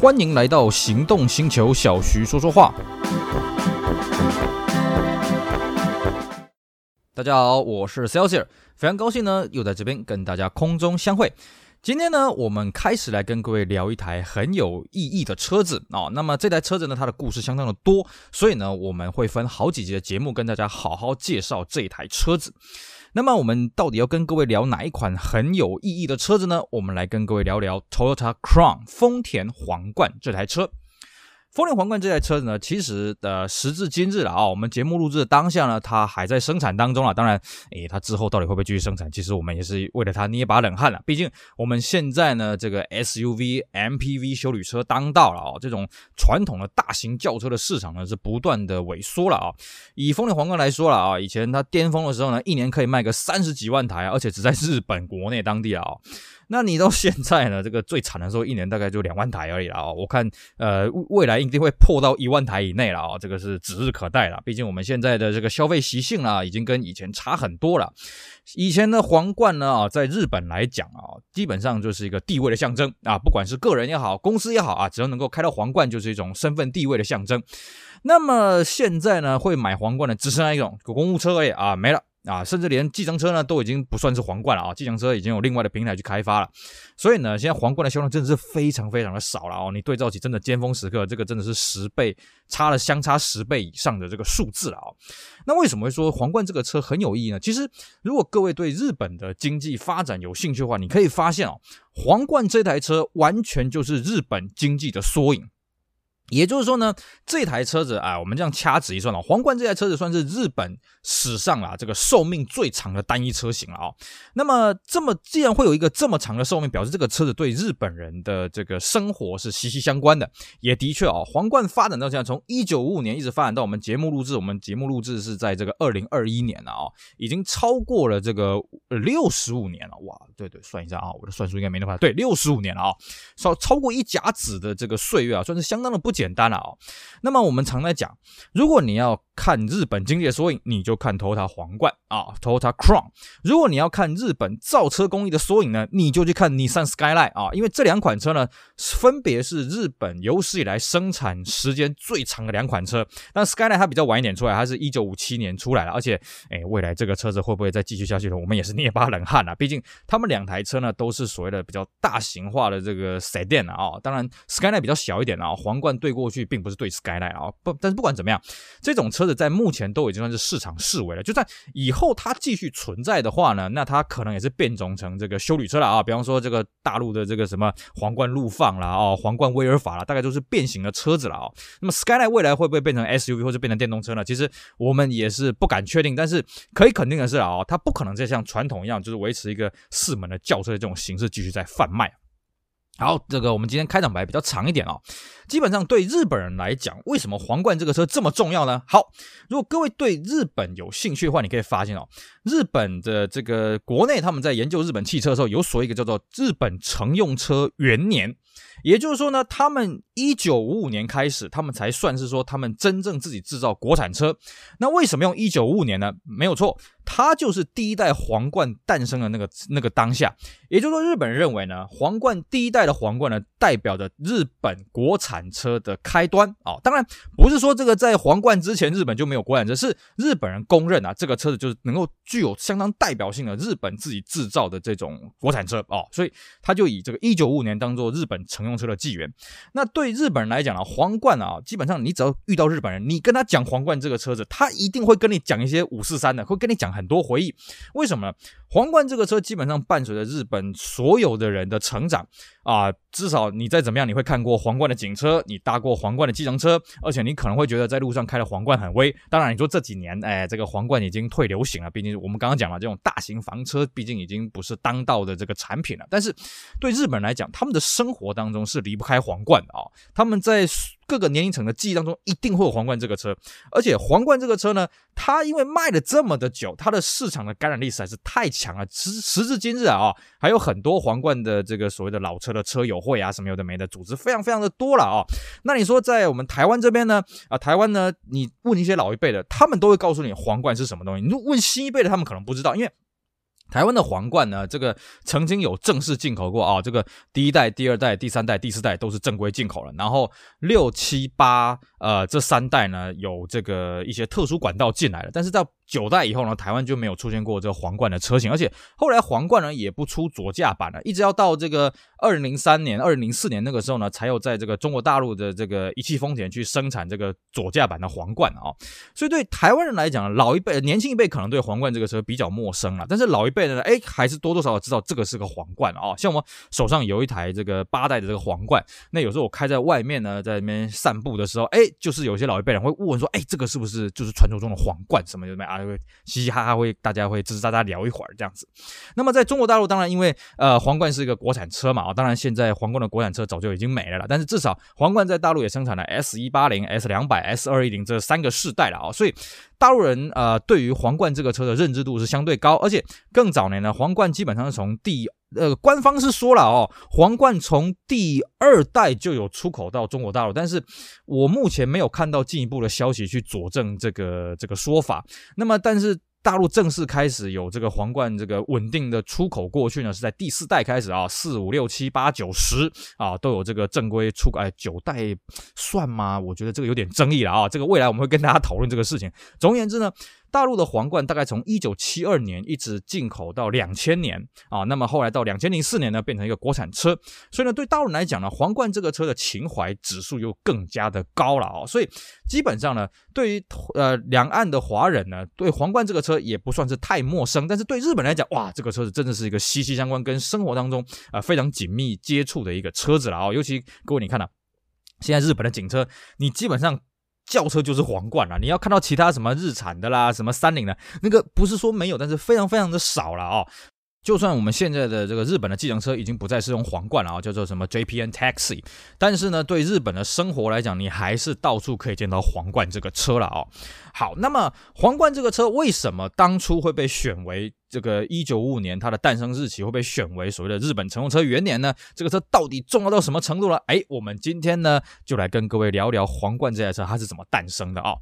欢迎来到行动星球，小徐说说话。大家好，我是 Celsius，非常高兴呢，又在这边跟大家空中相会。今天呢，我们开始来跟各位聊一台很有意义的车子啊。那么这台车子呢，它的故事相当的多，所以呢，我们会分好几集的节目跟大家好好介绍这台车子。那么我们到底要跟各位聊哪一款很有意义的车子呢？我们来跟各位聊聊 Toyota Crown 丰田皇冠这台车。丰田皇冠这台车子呢，其实的时至今日了啊，我们节目录制的当下呢，它还在生产当中了。当然，诶，它之后到底会不会继续生产？其实我们也是为了它捏把冷汗了。毕竟我们现在呢，这个 SUV、MPV 休旅车当道了啊，这种传统的大型轿车的市场呢，是不断的萎缩了啊。以丰田皇冠来说了啊，以前它巅峰的时候呢，一年可以卖个三十几万台，而且只在日本国内当地啊。那你到 现在呢？这个最惨的时候，一年大概就两万台而已了啊！我看，呃，未来一定会破到一万台以内了啊！这个是指日可待了。毕竟我们现在的这个消费习性啊，已经跟以前差很多了。以前的皇冠呢啊，在日本来讲啊，基本上就是一个地位的象征啊，不管是个人也好，公司也好啊，只要能够开到皇冠，就是一种身份地位的象征。那么现在呢，会买皇冠的只剩下一种公务车而已啊，没了。啊，甚至连计程车呢都已经不算是皇冠了啊！计程车已经有另外的平台去开发了，所以呢，现在皇冠的销量真的是非常非常的少了哦。你对照起真的尖峰时刻，这个真的是十倍，差了相差十倍以上的这个数字了啊！那为什么会说皇冠这个车很有意义呢？其实，如果各位对日本的经济发展有兴趣的话，你可以发现哦，皇冠这台车完全就是日本经济的缩影。也就是说呢，这台车子啊，我们这样掐指一算啊，皇冠这台车子算是日本史上啊这个寿命最长的单一车型了啊。那么，这么既然会有一个这么长的寿命，表示这个车子对日本人的这个生活是息息相关的。也的确啊，皇冠发展到现在，从一九五五年一直发展到我们节目录制，我们节目录制是在这个二零二一年了啊，已经超过了这个六十五年了。哇，对对，算一下啊，我的算术应该没那么，对，六十五年了啊，超超过一甲子的这个岁月啊，算是相当的不简单了哦，那么我们常来讲，如果你要看日本经济的缩影，你就看 Toyota 皇冠啊，Toyota Crown。如果你要看日本造车工艺的缩影呢，你就去看 Nissan Skyline 啊，因为这两款车呢，分别是日本有史以来生产时间最长的两款车。但 Skyline 它比较晚一点出来，它是一九五七年出来了，而且，哎，未来这个车子会不会再继续下去呢？我们也是捏把冷汗啊。毕竟他们两台车呢，都是所谓的比较大型化的这个 Sedan 啊，当然 Skyline 比较小一点啊，皇冠对过去并不是对 Skyline 啊，不，但是不管怎么样，这种车。在目前都已经算是市场式微了，就算以后它继续存在的话呢，那它可能也是变种成这个修理车了啊。比方说这个大陆的这个什么皇冠陆放啦，哦，皇冠威尔法啦，大概都是变形的车子了啊。那么 Skyline 未来会不会变成 SUV 或者变成电动车呢？其实我们也是不敢确定，但是可以肯定的是啊，它不可能再像传统一样，就是维持一个四门的轿车的这种形式继续在贩卖。好，这个我们今天开场白比较长一点、哦。基本上对日本人来讲，为什么皇冠这个车这么重要呢？好，如果各位对日本有兴趣的话，你可以发现哦，日本的这个国内他们在研究日本汽车的时候，有所谓一个叫做日本乘用车元年。也就是说呢，他们一九五五年开始，他们才算是说他们真正自己制造国产车。那为什么用一九五五年呢？没有错，它就是第一代皇冠诞生的那个那个当下。也就是说，日本人认为呢，皇冠第一代的皇冠呢，代表着日本国产车的开端啊、当然，不是说这个在皇冠之前日本就没有国产车，是日本人公认啊，这个车子就是能够具有相当代表性的日本自己制造的这种国产车啊、哦。所以他就以这个一九五五年当做日本成。用车的纪元，那对日本人来讲呢，皇冠啊，基本上你只要遇到日本人，你跟他讲皇冠这个车子，他一定会跟你讲一些五四三的，会跟你讲很多回忆。为什么呢？皇冠这个车基本上伴随着日本所有的人的成长啊，至少你再怎么样，你会看过皇冠的警车，你搭过皇冠的计程车，而且你可能会觉得在路上开的皇冠很威。当然，你说这几年，哎，这个皇冠已经退流行了，毕竟我们刚刚讲了，这种大型房车毕竟已经不是当道的这个产品了。但是对日本来讲，他们的生活当中是离不开皇冠的啊，他们在。各个年龄层的记忆当中，一定会有皇冠这个车，而且皇冠这个车呢，它因为卖了这么的久，它的市场的感染力实在是太强了。时时至今日啊，还有很多皇冠的这个所谓的老车的车友会啊，什么有的没的，组织非常非常的多了啊。那你说在我们台湾这边呢？啊，台湾呢，你问一些老一辈的，他们都会告诉你皇冠是什么东西。你问新一辈的，他们可能不知道，因为。台湾的皇冠呢，这个曾经有正式进口过啊，这个第一代、第二代、第三代、第四代都是正规进口了，然后六七八呃这三代呢有这个一些特殊管道进来了，但是在九代以后呢，台湾就没有出现过这个皇冠的车型，而且后来皇冠呢也不出左驾版了，一直要到这个二零零三年、二零零四年那个时候呢，才有在这个中国大陆的这个一汽丰田去生产这个左驾版的皇冠啊。所以对台湾人来讲，老一辈、年轻一辈可能对皇冠这个车比较陌生了，但是老一辈的呢，哎，还是多多少少知道这个是个皇冠啊。像我手上有一台这个八代的这个皇冠，那有时候我开在外面呢，在那边散步的时候，哎，就是有些老一辈人会问说，哎，这个是不是就是传说中的皇冠什么什么啊？会嘻嘻哈哈会，大家会吱吱喳喳聊一会儿这样子。那么在中国大陆，当然因为呃皇冠是一个国产车嘛，啊，当然现在皇冠的国产车早就已经没了了。但是至少皇冠在大陆也生产了 S 一八零、S 两百、S 二一零这三个世代了啊，所以大陆人呃对于皇冠这个车的认知度是相对高，而且更早年呢，皇冠基本上是从第呃官方是说了哦，皇冠从第二代就有出口到中国大陆，但是我目前没有看到进一步的消息去佐证这个这个说法。那么但是。大陆正式开始有这个皇冠这个稳定的出口过去呢，是在第四代开始啊，四五六七八九十啊都有这个正规出口，哎，九代算吗？我觉得这个有点争议了啊，这个未来我们会跟大家讨论这个事情。总而言之呢。大陆的皇冠大概从一九七二年一直进口到两千年啊，那么后来到两千零四年呢，变成一个国产车，所以呢，对大陆来讲呢，皇冠这个车的情怀指数又更加的高了啊，所以基本上呢，对于呃两岸的华人呢，对皇冠这个车也不算是太陌生，但是对日本来讲，哇，这个车子真的是一个息息相关，跟生活当中啊、非常紧密接触的一个车子了啊，尤其各位你看呐、啊，现在日本的警车，你基本上。轿车就是皇冠了，你要看到其他什么日产的啦，什么三菱的，那个不是说没有，但是非常非常的少了哦。就算我们现在的这个日本的计程车已经不再是用皇冠了啊，叫做什么 JPN Taxi，但是呢，对日本的生活来讲，你还是到处可以见到皇冠这个车了啊。好，那么皇冠这个车为什么当初会被选为这个一九五五年它的诞生日期会被选为所谓的日本乘用车元年呢？这个车到底重要到什么程度了？哎，我们今天呢就来跟各位聊聊皇冠这台车它是怎么诞生的啊。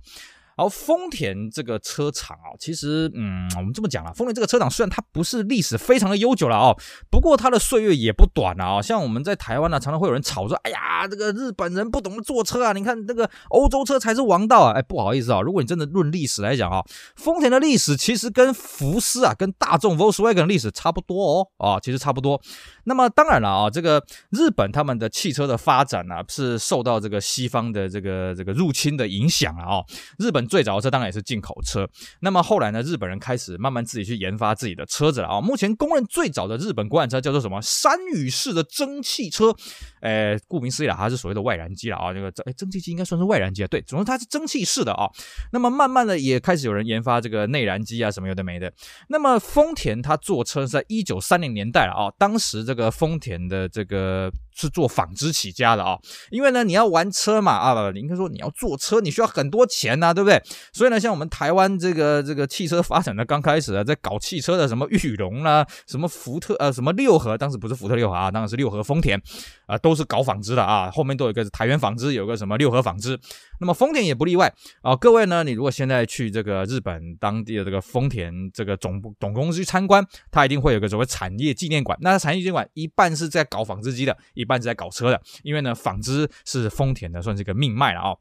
而丰田这个车厂啊，其实，嗯，我们这么讲了，丰田这个车厂虽然它不是历史非常的悠久了哦，不过它的岁月也不短了啊。像我们在台湾呢，常常会有人吵说，哎呀，这个日本人不懂得坐车啊，你看这个欧洲车才是王道啊。哎，不好意思啊，如果你真的论历史来讲啊，丰田的历史其实跟福斯啊、跟大众 Volkswagen 的历史差不多哦，啊，其实差不多。那么当然了啊，这个日本他们的汽车的发展呢、啊，是受到这个西方的这个这个入侵的影响了啊。日本最早的车当然也是进口车，那么后来呢，日本人开始慢慢自己去研发自己的车子了啊。目前公认最早的日本国产车叫做什么？山雨式的蒸汽车，哎，顾名思义了，它是所谓的外燃机了啊。这个蒸蒸汽机应该算是外燃机啊，对，总之它是蒸汽式的啊。那么慢慢的也开始有人研发这个内燃机啊，什么有的没的。那么丰田它做车是在一九三零年代了啊，当时这个。丰田的这个是做纺织起家的啊，因为呢，你要玩车嘛啊，你应该说你要坐车，你需要很多钱呐，对不对？所以呢，像我们台湾这个这个汽车发展的刚开始啊，在搞汽车的什么裕隆啦，什么福特呃，什么六合，当时不是福特六合啊，当然是六合丰田啊，都是搞纺织的啊，后面都有一个台源纺织，有个什么六合纺织，那么丰田也不例外啊。各位呢，你如果现在去这个日本当地的这个丰田这个总部总公司去参观，它一定会有个所谓产业纪念馆，那产业纪念馆一半是在搞纺织机的，一半是在搞车的，因为呢，纺织是丰田的，算是一个命脉了啊、哦。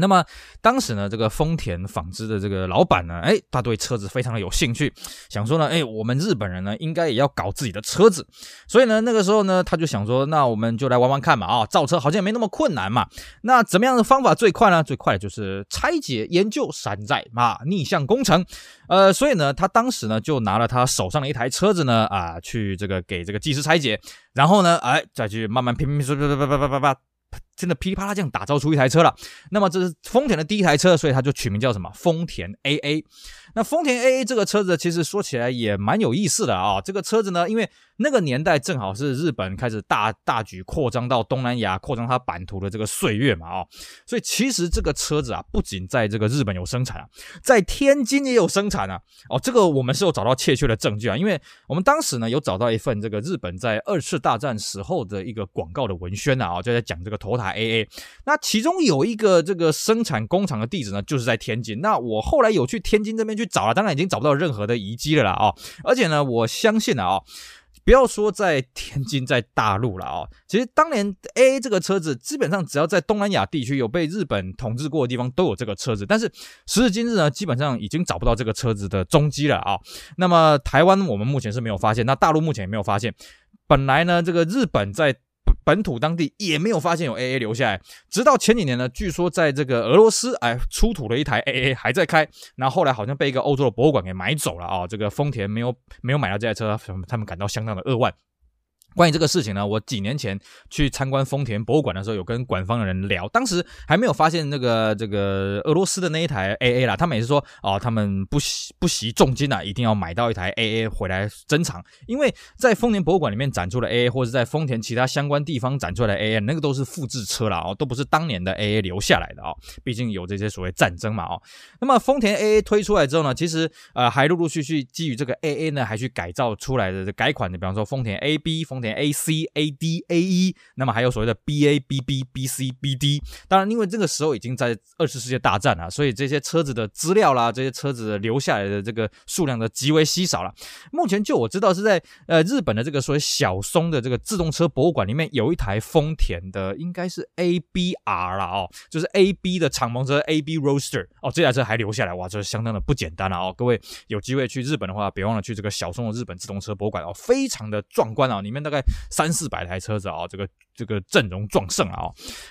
那么当时呢，这个丰田纺织的这个老板呢，哎，他对车子非常的有兴趣，想说呢，哎，我们日本人呢，应该也要搞自己的车子。所以呢，那个时候呢，他就想说，那我们就来玩玩看嘛，啊，造车好像也没那么困难嘛。那怎么样的方法最快呢？最快的就是拆解研究山寨嘛，逆向工程。呃，所以呢，他当时呢，就拿了他手上的一台车子呢，啊，去这个给这个技师拆解，然后呢，哎，再去慢慢拼拼拼，叭叭叭叭叭叭。真的噼里啪啦这样打造出一台车了，那么这是丰田的第一台车，所以它就取名叫什么？丰田 AA。那丰田 AA 这个车子其实说起来也蛮有意思的啊，这个车子呢，因为那个年代正好是日本开始大大举扩张到东南亚、扩张它版图的这个岁月嘛啊，所以其实这个车子啊，不仅在这个日本有生产啊，在天津也有生产啊。哦，这个我们是有找到确切的证据啊，因为我们当时呢有找到一份这个日本在二次大战时候的一个广告的文宣啊，就在讲这个头台 AA。那其中有一个这个生产工厂的地址呢，就是在天津。那我后来有去天津这边去。找了，当然已经找不到任何的遗迹了啦哦。而且呢，我相信啊。不要说在天津，在大陆了啊！其实当年 AA 这个车子，基本上只要在东南亚地区有被日本统治过的地方，都有这个车子。但是时至今日呢，基本上已经找不到这个车子的踪迹了啊！那么台湾我们目前是没有发现，那大陆目前也没有发现。本来呢，这个日本在。本土当地也没有发现有 AA 留下来，直到前几年呢，据说在这个俄罗斯哎出土了一台 AA 还在开，那后来好像被一个欧洲的博物馆给买走了啊，这个丰田没有没有买到这台车，他们感到相当的扼腕。关于这个事情呢，我几年前去参观丰田博物馆的时候，有跟馆方的人聊，当时还没有发现那个这个俄罗斯的那一台 AA 啦。他们也是说，哦，他们不惜不惜重金啊，一定要买到一台 AA 回来珍藏，因为在丰田博物馆里面展出的 AA，或者在丰田其他相关地方展出来的 AA，那个都是复制车啦，哦，都不是当年的 AA 留下来的哦。毕竟有这些所谓战争嘛，哦。那么丰田 AA 推出来之后呢，其实呃还陆陆续续基于这个 AA 呢，还去改造出来的改款的，比方说丰田 AB、丰田 A C A D A E，那么还有所谓的 B A B B B C B D。当然，因为这个时候已经在二次世界大战了，所以这些车子的资料啦，这些车子留下来的这个数量的极为稀少了。目前就我知道是在呃日本的这个所谓小松的这个自动车博物馆里面有一台丰田的，应该是 A B R 啦哦，就是 A B 的敞篷车 A B Roaster 哦，这台车还留下来，哇，这是相当的不简单了哦。各位有机会去日本的话，别忘了去这个小松的日本自动车博物馆哦，非常的壮观啊，里面的大概。三四百台车子啊，这个这个阵容壮盛啊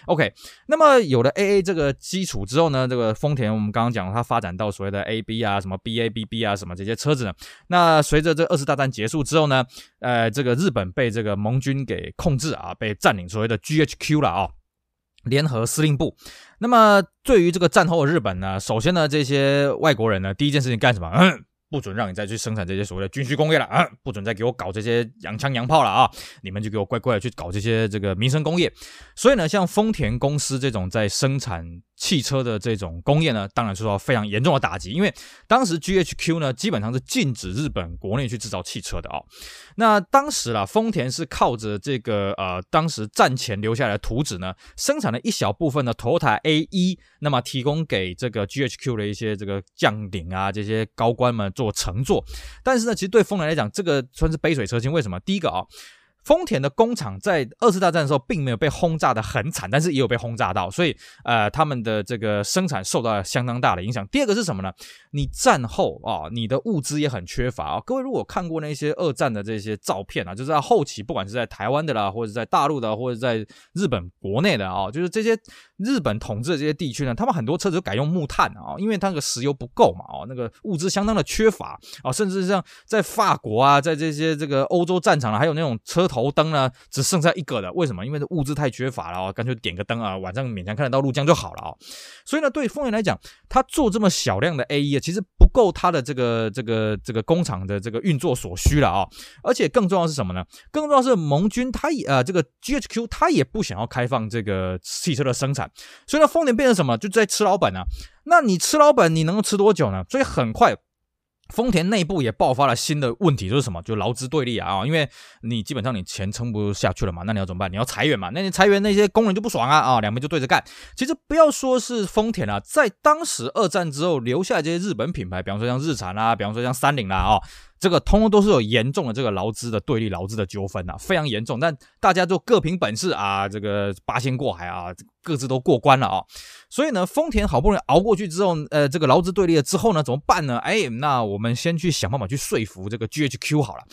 ，OK，那么有了 AA 这个基础之后呢，这个丰田我们刚刚讲它发展到所谓的 AB 啊，什么 BABB 啊，什么这些车子呢？那随着这二次大战结束之后呢，呃，这个日本被这个盟军给控制啊，被占领所谓的 GHQ 了啊，联合司令部。那么对于这个战后的日本呢，首先呢，这些外国人呢，第一件事情干什么？嗯不准让你再去生产这些所谓的军需工业了啊！不准再给我搞这些洋枪洋炮了啊！你们就给我乖乖的去搞这些这个民生工业。所以呢，像丰田公司这种在生产。汽车的这种工业呢，当然受到非常严重的打击，因为当时 GHQ 呢基本上是禁止日本国内去制造汽车的哦。那当时啦，丰田是靠着这个呃，当时战前留下来的图纸呢，生产了一小部分的 Toyota AE，那么提供给这个 GHQ 的一些这个将领啊，这些高官们做乘坐。但是呢，其实对丰田来讲，这个算是杯水车薪。为什么？第一个啊、丰田的工厂在二次大战的时候并没有被轰炸的很惨，但是也有被轰炸到，所以呃，他们的这个生产受到了相当大的影响。第二个是什么呢？你战后啊，你的物资也很缺乏啊。各位如果看过那些二战的这些照片啊，就是在后期，不管是在台湾的啦，或者在大陆的，或者在日本国内的啊，就是这些日本统治的这些地区呢，他们很多车子都改用木炭啊，因为它那个石油不够嘛，哦，那个物资相当的缺乏啊，甚至像在法国啊，在这些这个欧洲战场啊，还有那种车头。灯呢，只剩下一个了。为什么？因为这物资太缺乏了哦，干脆点个灯啊，晚上勉强看得到路这样就好了哦。所以呢，对丰田来讲，他做这么小量的 AE 啊，其实不够他的这个这个这个工厂的这个运作所需了啊。而且更重要是什么呢？更重要是盟军他也呃这个 GHQ 他也不想要开放这个汽车的生产，所以呢，丰田变成什么？就在吃老本啊。那你吃老本，你能够吃多久呢？所以很快。丰田内部也爆发了新的问题，就是什么？就劳资对立啊！因为你基本上你钱撑不下去了嘛，那你要怎么办？你要裁员嘛？那你裁员那些工人就不爽啊！啊，两边就对着干。其实不要说是丰田啊，在当时二战之后留下这些日本品牌，比方说像日产啊，比方说像三菱啦，啊。这个通通都是有严重的这个劳资的对立、劳资的纠纷啊，非常严重。但大家就各凭本事啊，这个八仙过海啊，各自都过关了啊。所以呢，丰田好不容易熬过去之后，呃，这个劳资对立了之后呢，怎么办呢？哎，那我们先去想办法去说服这个 GHQ 好了。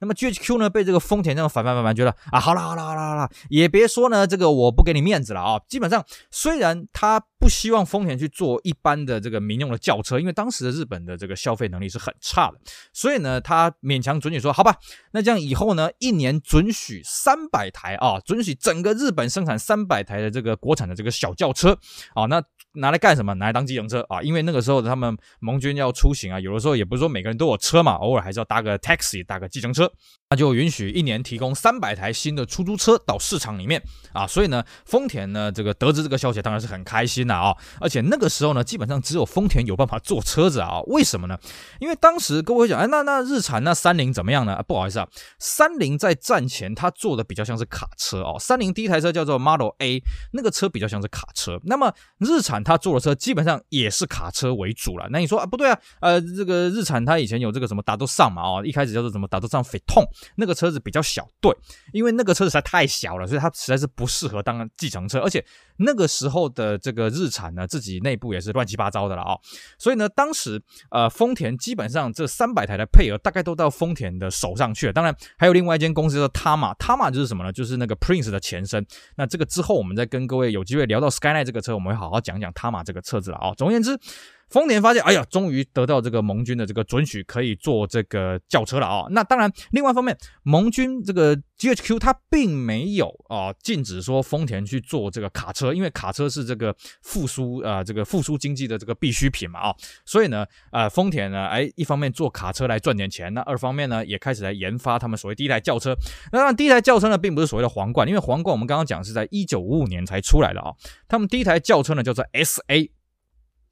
那么 GHQ 呢，被这个丰田这样反反反反，觉得啊，好了好了好了好了，也别说呢，这个我不给你面子了啊。基本上，虽然他不希望丰田去做一般的这个民用的轿车，因为当时的日本的这个消费能力是很差的，所以呢，他勉强准许说，好吧，那这样以后呢，一年准许三百台啊，准许整个日本生产三百台的这个国产的这个小轿车啊，那。拿来干什么？拿来当计程车啊！因为那个时候他们盟军要出行啊，有的时候也不是说每个人都有车嘛，偶尔还是要搭个 taxi，搭个计程车车。那就允许一年提供三百台新的出租车到市场里面啊，所以呢，丰田呢这个得知这个消息当然是很开心的啊，而且那个时候呢，基本上只有丰田有办法做车子啊，为什么呢？因为当时各位讲，哎，那那日产那三菱怎么样呢？不好意思啊，三菱在战前它做的比较像是卡车哦，三菱第一台车叫做 Model A，那个车比较像是卡车。那么日产它做的车基本上也是卡车为主了。那你说啊，不对啊，呃，这个日产它以前有这个什么达都尚嘛，哦，一开始叫做什么达都尚斐痛。那个车子比较小，对，因为那个车子实在太小了，所以它实在是不适合当计程车，而且那个时候的这个日产呢，自己内部也是乱七八糟的了啊、所以呢，当时呃，丰田基本上这三百台的配额大概都到丰田的手上去了，当然还有另外一间公司叫 Tama，Tama 就是什么呢？就是那个 Prince 的前身。那这个之后我们再跟各位有机会聊到 Skyline 这个车，我们会好好讲讲 Tama 这个车子了啊、总而言之。丰田发现，哎呀，终于得到这个盟军的这个准许，可以做这个轿车了啊、那当然，另外一方面，盟军这个 GHQ 它并没有啊、禁止说丰田去做这个卡车，因为卡车是这个复苏啊、这个复苏经济的这个必需品嘛啊、所以呢，呃，丰田呢，哎，一方面做卡车来赚点钱，那二方面呢，也开始来研发他们所谓第一台轿车。那当然，第一台轿车呢，并不是所谓的皇冠，因为皇冠我们刚刚讲是在一九五五年才出来的啊、他们第一台轿车呢，叫做 SA。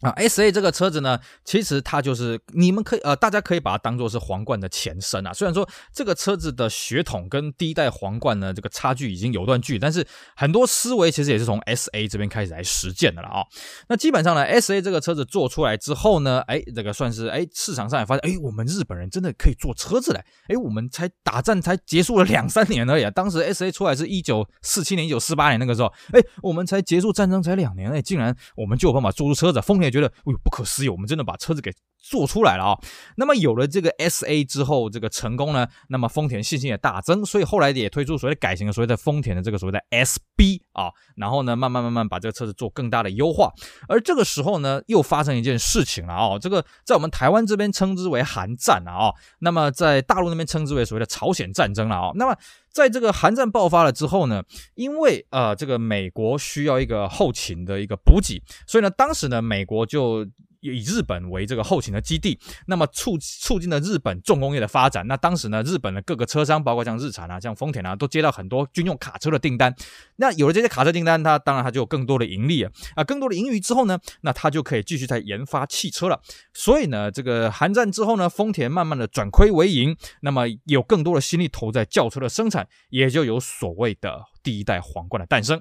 啊，SA 这个车子呢，其实它就是你们可以呃，大家可以把它当做是皇冠的前身啊。虽然说这个车子的血统跟第一代皇冠呢，这个差距已经有段距，但是很多思维其实也是从 SA 这边开始来实践的了啊、那基本上呢，SA 这个车子做出来之后呢，哎，这个算是哎市场上也发现，哎，我们日本人真的可以做车子嘞。哎，我们才打战才结束了两三年而已啊。当时 SA 出来是一九四七年、一九四八年那个时候，哎，我们才结束战争才两年，哎，竟然我们就有办法做出车子，丰田。觉得，哎呦，不可思议！我们真的把车子给做出来了啊！那么有了这个 SA 之后，这个成功呢，那么丰田信心也大增，所以后来也推出所谓的改型的所谓的丰田的这个所谓的 SB 啊，然后呢，慢慢慢慢把这个车子做更大的优化。而这个时候呢，又发生一件事情了啊，这个在我们台湾这边称之为韩战了啊，那么在大陆那边称之为所谓的朝鲜战争了啊，那么。在这个韩战爆发了之后呢，因为呃这个美国需要一个后勤的一个补给，所以呢，当时呢，美国就。以日本为这个后勤的基地，那么促促进了日本重工业的发展。那当时呢，日本的各个车商，包括像日产啊、像丰田啊，都接到很多军用卡车的订单。那有了这些卡车订单，它当然它就有更多的盈利啊啊，更多的盈余之后呢，那它就可以继续在研发汽车了。所以呢，这个韩战之后呢，丰田慢慢的转亏为盈，那么有更多的心力投在轿车的生产，也就有所谓的第一代皇冠的诞生。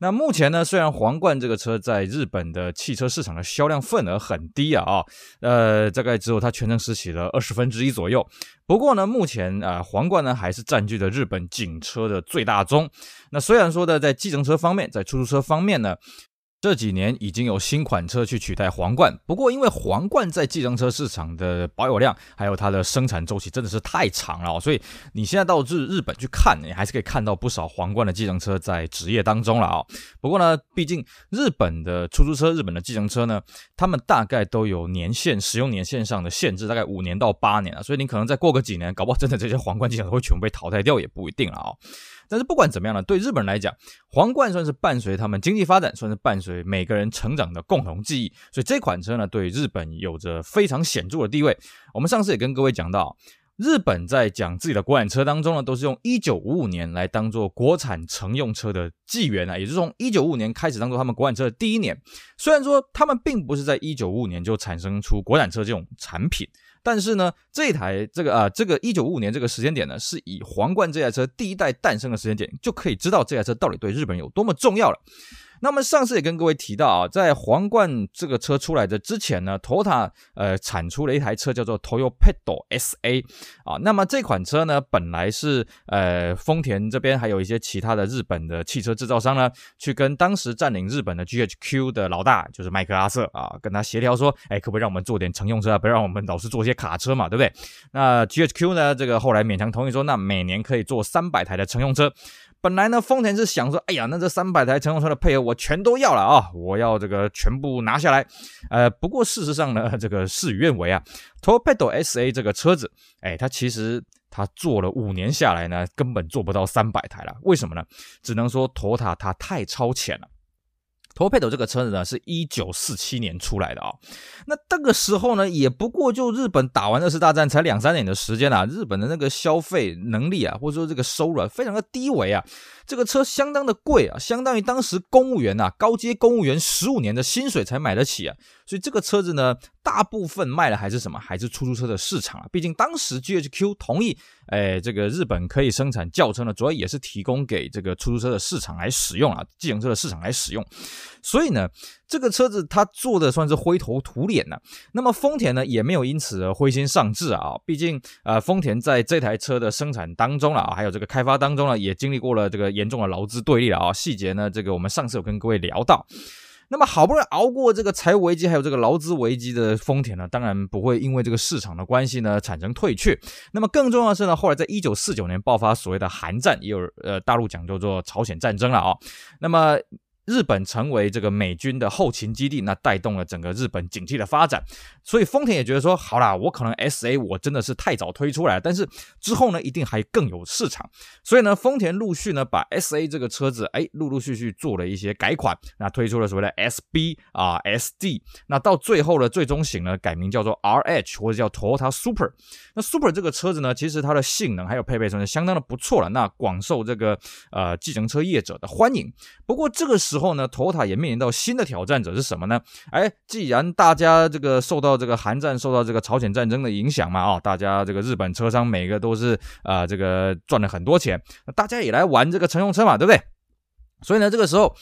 那目前呢，虽然皇冠这个车在日本的汽车市场的销量份额很低啊，啊，呃，大概只有它全程时期的二十分之一左右。不过呢，目前啊，皇冠呢还是占据着日本警车的最大宗。那虽然说呢，在计程车方面，在出租车方面呢。这几年已经有新款车去取代皇冠，不过因为皇冠在计程车市场的保有量，还有它的生产周期真的是太长了，所以你现在到日日本去看，你还是可以看到不少皇冠的计程车在职业当中了啊。不过呢，毕竟日本的出租车、日本的计程车呢，他们大概都有年限、使用年限上的限制，大概五年到八年啊，所以你可能再过个几年，搞不好真的这些皇冠计程车会全部被淘汰掉也不一定了啊。但是不管怎么样呢，对日本人来讲，皇冠算是伴随他们经济发展，算是伴随每个人成长的共同记忆。所以这款车呢，对日本有着非常显著的地位。我们上次也跟各位讲到，日本在讲自己的国产车当中呢，都是用一九五五年来当做国产乘用车的纪元啊，也就是从一九五五年开始当做他们国产车的第一年。虽然说他们并不是在一九五五年就产生出国产车这种产品。但是呢，这台这个啊，这个一九五五年这个时间点呢，是以皇冠这台车第一代诞生的时间点，就可以知道这台车到底对日本有多么重要了。那么上次也跟各位提到啊，在皇冠这个车出来的之前呢，Toyota 呃产出了一台车叫做 Toyopet SA 啊。那么这款车呢，本来是呃丰田这边还有一些其他的日本的汽车制造商呢，去跟当时占领日本的 GHQ 的老大就是麦克阿瑟啊，跟他协调说，哎，可不可以让我们做点乘用车啊，不要让我们老是做些卡车嘛，对不对？那 GHQ 呢，这个后来勉强同意说，那每年可以做三百台的乘用车。本来呢，丰田是想说，哎呀，那这三百台乘用车的配合我全都要了啊，我要这个全部拿下来。呃，不过事实上呢，这个事与愿违啊 Torpedo SA 这个车子，哎，它其实它做了五年下来呢，根本做不到三百台了。为什么呢？只能说 Toyota 它太超前了。Topedo 这个车子呢，是一九四七年出来的啊、那。那个时候呢，也不过就日本打完二次大战才两三年的时间啊，日本的那个消费能力啊，或者说这个收入啊，非常的低微啊。这个车相当的贵啊，相当于当时公务员呐、啊，高阶公务员十五年的薪水才买得起啊。所以这个车子呢，大部分卖的还是什么？还是出租车的市场啊。毕竟当时 GHQ 同意，哎，这个日本可以生产轿车呢，主要也是提供给这个出租车的市场来使用啊，计程车的市场来使用。所以呢，这个车子它做的算是灰头土脸呢。那么丰田呢，也没有因此而灰心丧志啊。毕竟，呃，丰田在这台车的生产当中了啊，还有这个开发当中呢，也经历过了这个严重的劳资对立了啊。细节呢，这个我们上次有跟各位聊到。那么好不容易熬过这个财务危机，还有这个劳资危机的丰田呢，当然不会因为这个市场的关系呢产生退却。那么更重要的是呢，后来在一九四九年爆发所谓的韩战，也有呃大陆讲叫做朝鲜战争了啊。那么。日本成为这个美军的后勤基地，那带动了整个日本经济的发展。所以丰田也觉得说，好啦，我可能 SA 我真的是太早推出来，但是之后呢，一定还更有市场。所以呢，丰田陆续呢把 SA 这个车子，哎，陆陆续续做了一些改款，那推出了所谓的 SB 啊 SD，那到最后的最终型呢，改名叫做 RH 或者叫 Toyota Super。那 Super 这个车子呢，其实它的性能还有配备算是相当的不错了，那广受这个呃计程车业者的欢迎。不过这个时之后呢，Toyota 也面临到新的挑战者是什么呢？哎，既然大家这个受到这个韩战、受到这个朝鲜战争的影响嘛，啊、大家这个日本车商每个都是啊、这个赚了很多钱，大家也来玩这个乘用车嘛，对不对？所以呢，这个时候。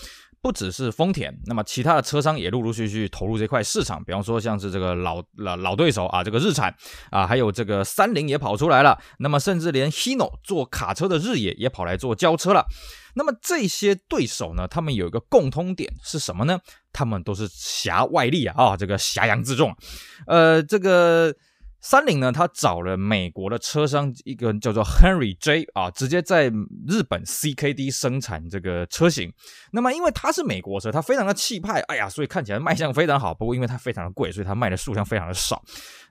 不只是丰田，那么其他的车商也陆陆续续投入这块市场。比方说，像是这个老老老对手啊，这个日产啊，还有这个三菱也跑出来了。那么，甚至连 Hino 做卡车的日野也跑来做轿车了。那么这些对手呢，他们有一个共通点是什么呢？他们都是侠外力啊，啊，这个侠洋自重。呃，这个。三菱呢，他找了美国的车商，一个叫做 Henry J 啊，直接在日本 CKD 生产这个车型。那么因为它是美国车，它非常的气派，哎呀，所以看起来卖相非常好。不过因为它非常的贵，所以它卖的数量非常的少。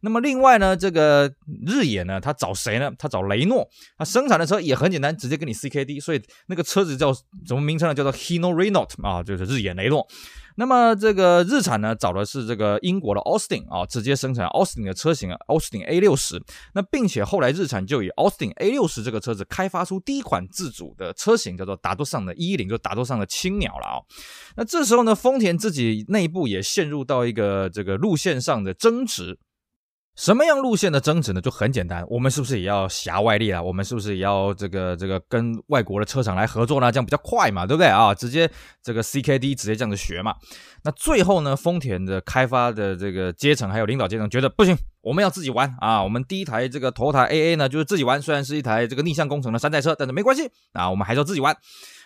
那么另外呢，这个日野呢，他找谁呢？他找雷诺，他生产的车也很简单，直接给你 CKD，所以那个车子叫什么名称呢？叫做 Hino Renault 啊，就是日野雷诺。那么这个日产呢，找的是这个英国的 Austin 啊，直接生产 Austin 的车型啊，Austin A 六十。那并且后来日产就以 Austin A 六十这个车子开发出第一款自主的车型，叫做达多上的一一零，就达多上的青鸟了啊。那这时候呢，丰田自己内部也陷入到一个这个路线上的争执。什么样路线的争执呢？就很简单，我们是不是也要挟外力啊？我们是不是也要这个这个跟外国的车厂来合作呢？这样比较快嘛，对不对啊？直接这个 CKD 直接这样子学嘛。那最后呢，丰田的开发的这个阶层还有领导阶层觉得不行，我们要自己玩啊！我们第一台这个头台 AA 呢，就是自己玩，虽然是一台这个逆向工程的山寨车，但是没关系啊，我们还是要自己玩。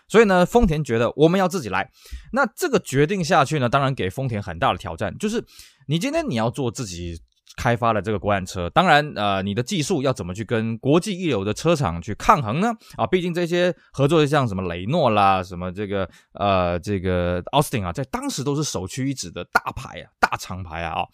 所以呢，丰田觉得我们要自己来。那这个决定下去呢，当然给丰田很大的挑战，就是你今天你要做自己。开发了这个国产车，当然，呃，你的技术要怎么去跟国际一流的车厂去抗衡呢？啊，毕竟这些合作的像什么雷诺啦，什么这个呃这个 Austin 啊，在当时都是首屈一指的大牌啊，大厂牌啊，啊。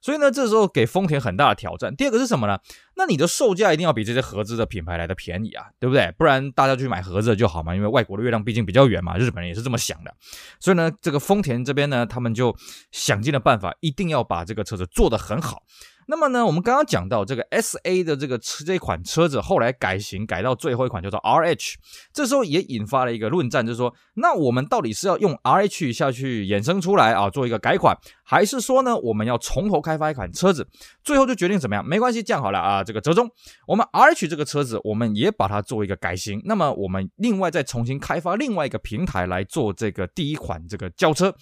所以呢，这时候给丰田很大的挑战。第二个是什么呢？那你的售价一定要比这些合资的品牌来的便宜啊，对不对？不然大家去买合资的就好嘛，因为外国的月亮毕竟比较圆嘛，日本人也是这么想的。所以呢，这个丰田这边呢，他们就想尽了办法，一定要把这个车子做得很好。那么呢，我们刚刚讲到这个 S A 的这个车这款车子，后来改型改到最后一款叫做 R H，这时候也引发了一个论战，就是说，那我们到底是要用 R H 下去衍生出来啊，做一个改款，还是说呢，我们要从头开发一款车子？最后就决定怎么样？没关系，这样好了啊，这个折中，我们 R H 这个车子，我们也把它做一个改型，那么我们另外再重新开发另外一个平台来做这个第一款这个轿车。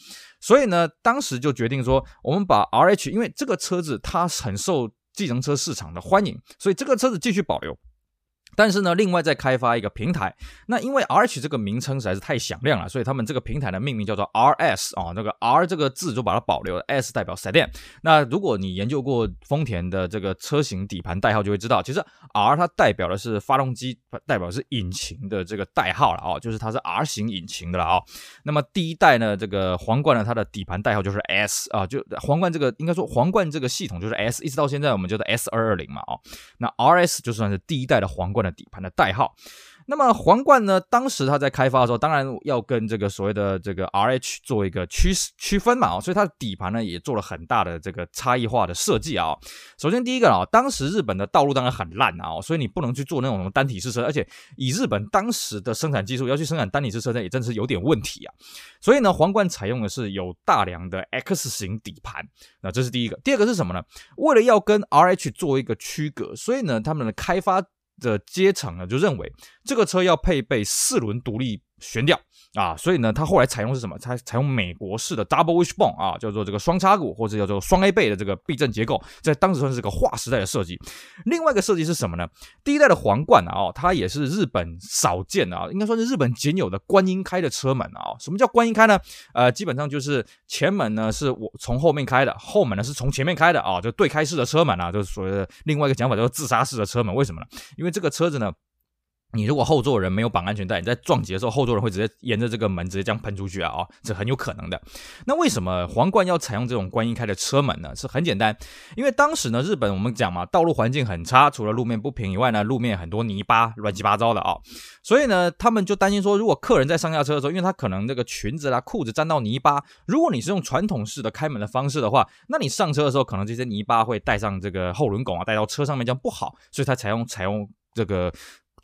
所以呢，当时就决定说，我们把 RH，因为这个车子它很受计程车市场的欢迎，所以这个车子继续保留。但是呢，另外再开发一个平台。那因为 RH 这个名称实在是太响亮了，所以他们这个平台的命名叫做 RS 啊，那个 R 这个字就把它保留了，S 代表 Sedan。那如果你研究过丰田的这个车型底盘代号，就会知道，其实 R 它代表的是发动机，代表的是引擎的这个代号了啊，就是它是 R 型引擎的了啊。那么第一代呢，这个皇冠呢，它的底盘代号就是 S 啊，就皇冠这个应该说皇冠这个系统就是 S，一直到现在我们叫做 S 二二零嘛啊。那 RS 就算是第一代的皇冠的底盘的代号，那么皇冠呢，当时它在开发的时候，当然要跟这个所谓的这个 RH 做一个区区分嘛，所以它的底盘呢也做了很大的这个差异化的设计啊。首先第一个啊，当时日本的道路当然很烂啊，所以你不能去做那种什么单体式车，而且以日本当时的生产技术要去生产单体式车身，也真是有点问题啊。所以呢，皇冠采用的是有大梁的 X 型底盘，那这是第一个。第二个是什么呢？为了要跟 RH 做一个区隔，所以呢，他们的开发的阶层呢就认为这个车要配备四轮独立悬吊。啊，所以呢，它后来采用是什么？它采用美国式的 double wishbone 啊，叫做这个双叉骨，或者叫做双 A 背的这个避震结构，在当时算是个划时代的设计。另外一个设计是什么呢？第一代的皇冠啊，哦，它也是日本少见的啊，应该说是日本仅有的观音开的车门啊。什么叫观音开呢？呃，基本上就是前门呢是我从后面开的，后门呢是从前面开的啊，就对开式的车门啊，就是所谓的另外一个讲法叫做自杀式的车门。为什么呢？因为这个车子呢。你如果后座人没有绑安全带，你在撞击的时候，后座人会直接沿着这个门直接这样喷出去啊！哦，这很有可能的。那为什么皇冠要采用这种观音开的车门呢？是很简单，因为当时呢，日本我们讲嘛，道路环境很差，除了路面不平以外呢，路面很多泥巴，乱七八糟的啊、所以呢，他们就担心说，如果客人在上下车的时候，因为他可能这个裙子啦、裤子沾到泥巴，如果你是用传统式的开门的方式的话，那你上车的时候，可能这些泥巴会带上这个后轮拱啊，带到车上面，这样不好。所以他采用采用这个。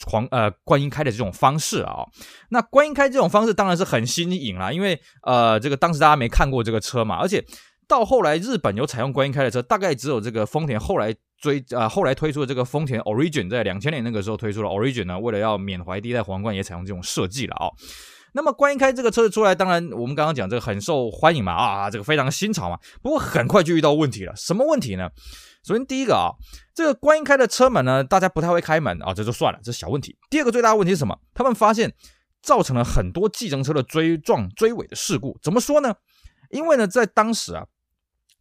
皇呃观音开的这种方式啊、那观音开这种方式当然是很新颖啦，因为呃这个当时大家没看过这个车嘛，而且到后来日本有采用观音开的车，大概只有这个丰田后来追呃后来推出的这个丰田 Origin，在两千年那个时候推出了 Origin 呢，为了要缅怀第一代皇冠，也采用这种设计了啊、那么观音开这个车子出来，当然我们刚刚讲这个很受欢迎嘛啊，这个非常新潮嘛，不过很快就遇到问题了，什么问题呢？首先，第一个啊，这个观音开的车门呢，大家不太会开门啊，这就算了，这是小问题。第二个最大的问题是什么？他们发现造成了很多计程车的追撞、追尾的事故。怎么说呢？因为呢，在当时啊，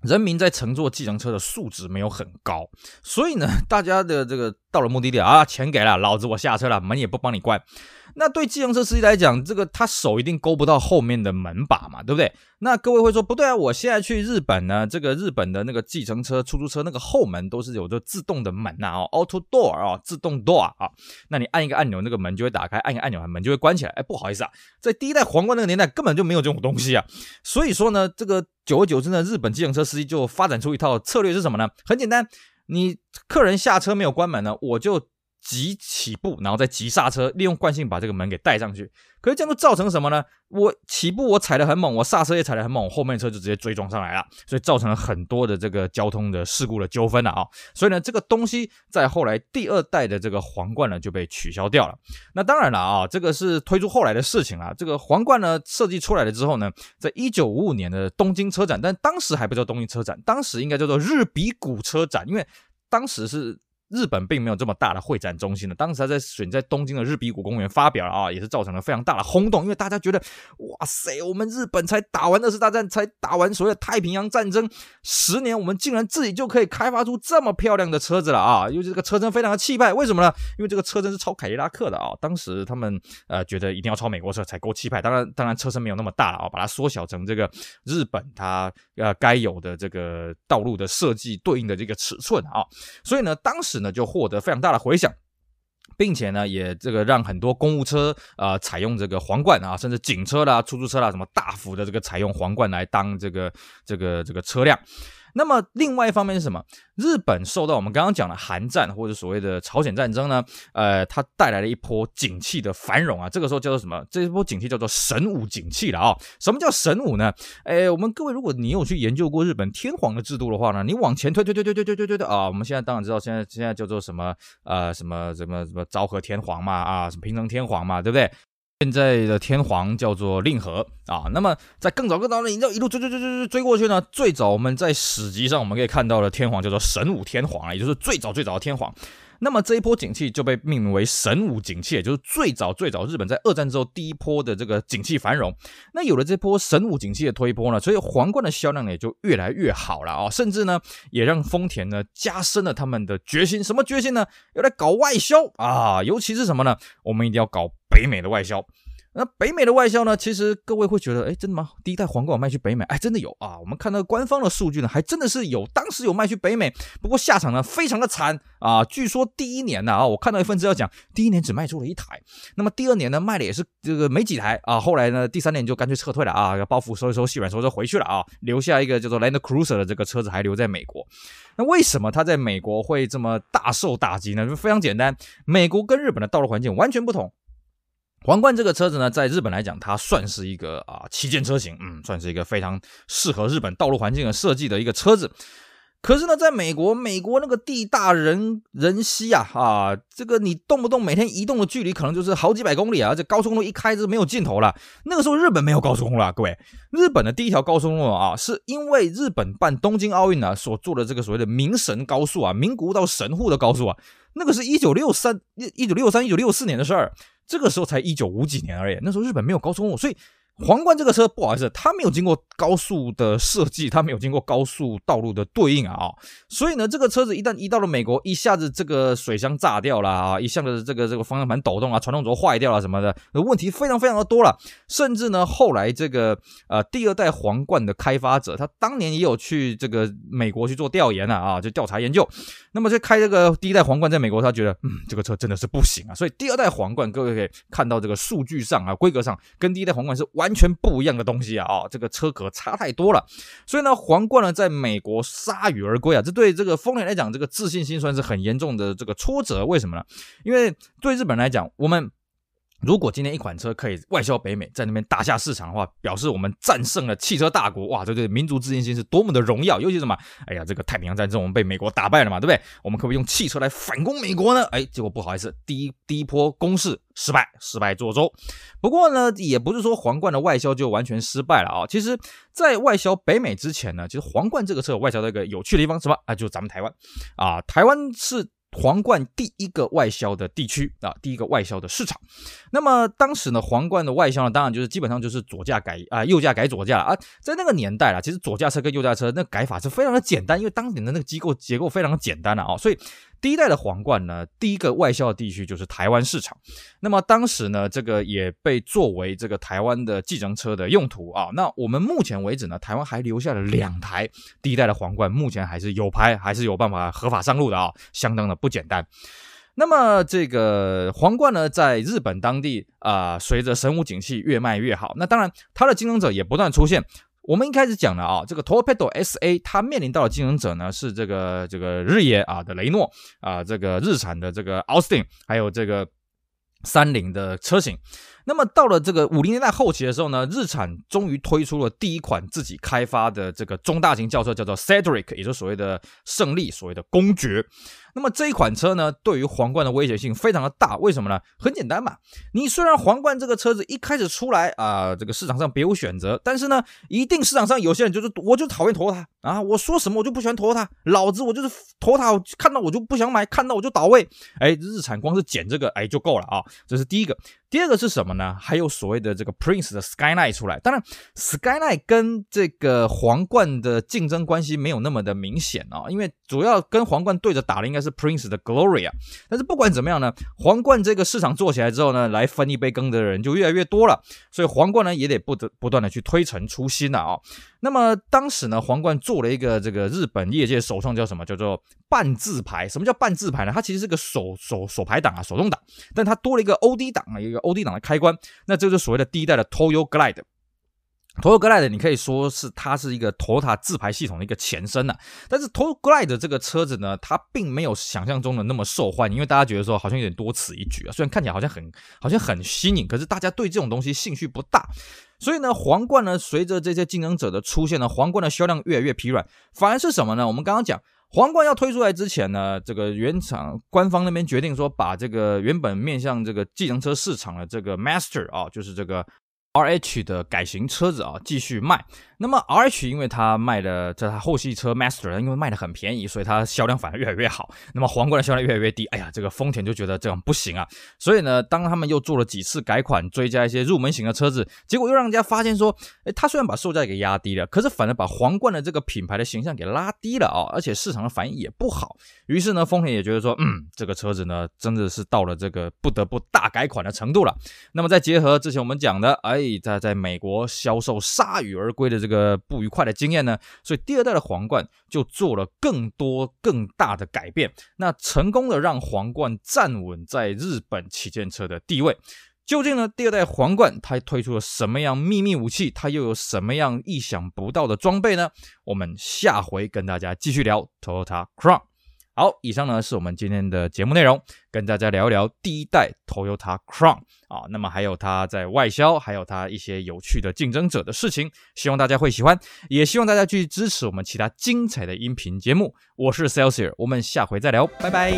人民在乘坐计程车的素质没有很高，所以呢，大家的这个到了目的地啊，钱给了，老子我下车了，门也不帮你关。那对计程车司机来讲，这个他手一定勾不到后面的门把嘛，对不对？那各位会说不对啊，我现在去日本呢，这个日本的那个计程车、出租车那个后门都是有着自动的门呐，哦，auto door 啊，自动 door 啊，那你按一个按钮，那个门就会打开，按一个按钮，门就会关起来。哎，不好意思啊，在第一代皇冠那个年代根本就没有这种东西啊，所以说呢，这个久而久之呢，日本计程车司机就发展出一套策略是什么呢？很简单，你客人下车没有关门呢，我就。急起步，然后再急刹车，利用惯性把这个门给带上去。可是这样就造成什么呢？我起步我踩得很猛，我刹车也踩得很猛，后面车就直接追撞上来了，所以造成了很多的这个交通的事故的纠纷了啊。所以呢，这个东西在后来第二代的这个皇冠呢就被取消掉了。那当然了啊，这个是推出后来的事情了。这个皇冠呢设计出来了之后呢，在一九五五年的东京车展，但当时还不叫东京车展，当时应该叫做日比谷车展，因为当时是。日本并没有这么大的会展中心的，当时他在选在东京的日比谷公园发表了啊，也是造成了非常大的轰动，因为大家觉得，哇塞，我们日本才打完二次大战，才打完所谓的太平洋战争，十年我们竟然自己就可以开发出这么漂亮的车子了啊！因为这个车身非常的气派，为什么呢？因为这个车身是抄凯迪拉克的啊，当时他们呃觉得一定要抄美国车才够气派，当然当然车身没有那么大啊，把它缩小成这个日本它呃该有的这个道路的设计对应的这个尺寸啊，所以呢，当时。那就获得非常大的回响，并且呢也这个让很多公务车啊、采用这个皇冠啊，甚至警车啦、出租车啦，什么大幅的这个采用皇冠来当这个这个这个车辆。那么另外一方面是什么？日本受到我们刚刚讲的韩战或者所谓的朝鲜战争呢，呃，它带来了一波景气的繁荣啊。这个时候叫做什么？这一波景气叫做神武景气了啊。什么叫神武呢？哎，我们各位，如果你有去研究过日本天皇的制度的话呢，你往前推推推推推推推推推啊，我们现在当然知道，现在现在叫做什么？呃，什么什么什么昭和天皇嘛，啊，什么平成天皇嘛，对不对？现在的天皇叫做令和啊，那么在更早更早的，你知道一路追追追追追追过去呢？最早我们在史籍上我们可以看到的天皇叫做神武天皇啊，也就是最早最早的天皇。那么这一波景气就被命名为神武景气，也就是最早最早日本在二战之后第一波的这个景气繁荣。那有了这波神武景气的推波呢，所以皇冠的销量也就越来越好了啊，甚至呢也让丰田呢加深了他们的决心。什么决心呢？要来搞外销啊，尤其是什么呢？我们一定要搞北美的外销。那北美的外销呢？其实各位会觉得，哎，真的吗？第一代皇冠有卖去北美？哎，真的有啊！我们看到官方的数据呢，还真的是有，当时有卖去北美。不过下场呢，非常的惨啊！据说第一年呢，啊，我看到一份资料讲，第一年只卖出了一台。那么第二年呢，卖的也是这个没几台啊。后来呢，第三年就干脆撤退了啊，包袱收一收，细软收收回去了啊，留下一个叫做 Land Cruiser 的这个车子还留在美国。那为什么它在美国会这么大受打击呢？就非常简单，美国跟日本的道路环境完全不同。皇冠这个车子呢，在日本来讲，它算是一个啊旗舰车型，嗯，算是一个非常适合日本道路环境的设计的一个车子。可是呢，在美国，美国那个地大人人稀啊，啊，这个你动不动每天移动的距离可能就是好几百公里啊，这高速公路一开就没有尽头了。那个时候日本没有高速公路啊，各位，日本的第一条高速公路啊，是因为日本办东京奥运呢所做的这个所谓的名神高速啊，名古屋到神户的高速啊，那个是一九六三一一九六三一九六四年的事儿。这个时候才一九五几年而已，那时候日本没有高速公路，所以。皇冠这个车不好意思，它没有经过高速的设计，它没有经过高速道路的对应啊，哦，所以呢，这个车子一旦移到了美国，一下子这个水箱炸掉了啊，一下子这个这个方向盘抖动啊，传动轴坏掉了什么的，问题非常非常的多了。甚至呢，后来这个呃第二代皇冠的开发者，他当年也有去这个美国去做调研了啊，就调查研究。那么在开这个第一代皇冠在美国，他觉得嗯这个车真的是不行啊，所以第二代皇冠各位可以看到这个数据上啊规格上跟第一代皇冠是完。完全不一样的东西啊！啊，这个车壳差太多了，所以呢，皇冠呢在美国铩羽而归啊，这对这个丰田来讲，这个自信心算是很严重的这个挫折。为什么呢？因为对日本来讲，我们。如果今天一款车可以外销北美，在那边打下市场的话，表示我们战胜了汽车大国，哇，这对民族自信心是多么的荣耀！尤其什么？哎呀，这个太平洋战争我们被美国打败了嘛，对不对？我们可不可以用汽车来反攻美国呢？哎，结果不好意思，第一第一波攻势失败，失败作收。不过呢，也不是说皇冠的外销就完全失败了啊。其实，在外销北美之前呢，其实皇冠这个车有外销的一个有趣的地方，什么啊？就是咱们台湾啊，台湾是。皇冠第一个外销的地区啊，第一个外销的市场。那么当时呢，皇冠的外销呢，当然就是基本上就是左驾改啊，右驾改左驾了啊。在那个年代啦，其实左驾车跟右驾车那改法是非常的简单，因为当年的那个机构结构非常的简单了啊，所以。第一代的皇冠呢，第一个外销地区就是台湾市场。那么当时呢，这个也被作为这个台湾的计程车的用途啊。那我们目前为止呢，台湾还留下了两台第一代的皇冠，目前还是有牌，还是有办法合法上路的啊，相当的不简单。那么这个皇冠呢，在日本当地啊，随着神武景气越卖越好。那当然，它的竞争者也不断出现。我们一开始讲了啊，这个 Toyopet SA 它面临到的竞争者呢是这个这个日野啊的雷诺啊，这个日产的这个 Austin，还有这个三菱的车型。那么到了这个五零年代后期的时候呢，日产终于推出了第一款自己开发的这个中大型轿车，叫做 Cedric，也就是所谓的胜利，所谓的公爵。那么这一款车呢，对于皇冠的威胁性非常的大，为什么呢？很简单嘛，你虽然皇冠这个车子一开始出来啊、这个市场上别无选择，但是呢，一定市场上有些人就是我就讨厌 Toyota 啊，我说什么我就不喜欢 Toyota，老子我就是 Toyota，看到我就不想买，看到我就倒位。哎，日产光是捡这个哎就够了啊，这是第一个。第二个是什么呢？还有所谓的这个 Prince 的 Skyline 出来，当然 Skyline 跟这个皇冠的竞争关系没有那么的明显啊，因为主要跟皇冠对着打的应该是 Prince 的 Gloria。但是不管怎么样呢，皇冠这个市场做起来之后呢，来分一杯羹的人就越来越多了，所以皇冠呢也得不得不断的去推陈出新了啊。那么当时呢，皇冠做了一个这个日本业界首创，叫什么？叫做半自排。什么叫半自排呢？它其实是个手手手排档啊，手动挡，但它多了一个 OD 档啊，一个 OD 档的开关。那这就是所谓的第一代的 Toyo Glide。Toyo Glide 你可以说是它是一个 Toyota 自排系统的一个前身呐、但是 Toyo Glide 这个车子呢，它并没有想象中的那么受欢迎，因为大家觉得说好像有点多此一举啊。虽然看起来好像很好像很新颖，可是大家对这种东西兴趣不大。所以呢，皇冠呢，随着这些竞争者的出现呢，皇冠的销量越来越疲软。反而是什么呢？我们刚刚讲，皇冠要推出来之前呢，这个原厂官方那边决定说，把这个原本面向这个计程车市场的这个 Master 啊，就是这个 RH 的改型车子啊，继续卖。那么 RH 因为它卖的这台后系车 Master，因为卖的很便宜，所以它销量反而越来越好。那么皇冠的销量越来越低，哎呀，这个丰田就觉得这样不行啊。所以呢，当他们又做了几次改款，追加一些入门型的车子，结果又让人家发现说，哎，它虽然把售价给压低了，可是反而把皇冠的这个品牌的形象给拉低了啊，而且市场的反应也不好。于是呢，丰田也觉得说，嗯，这个车子呢，真的是到了这个不得不大改款的程度了。那么再结合之前我们讲的，哎，在在美国销售铩羽而归的这。个不愉快的经验呢，所以第二代的皇冠就做了更多更大的改变，那成功的让皇冠站稳在日本旗舰车的地位。究竟呢，第二代皇冠它推出了什么样秘密武器？它又有什么样意想不到的装备呢？我们下回跟大家继续聊 Toyota Crown。好，以上呢是我们今天的节目内容，跟大家聊一聊第一代 Toyota Crown 啊，那么还有它在外销，还有它一些有趣的竞争者的事情，希望大家会喜欢，也希望大家继续支持我们其他精彩的音频节目。我是 Celsius，我们下回再聊，拜拜。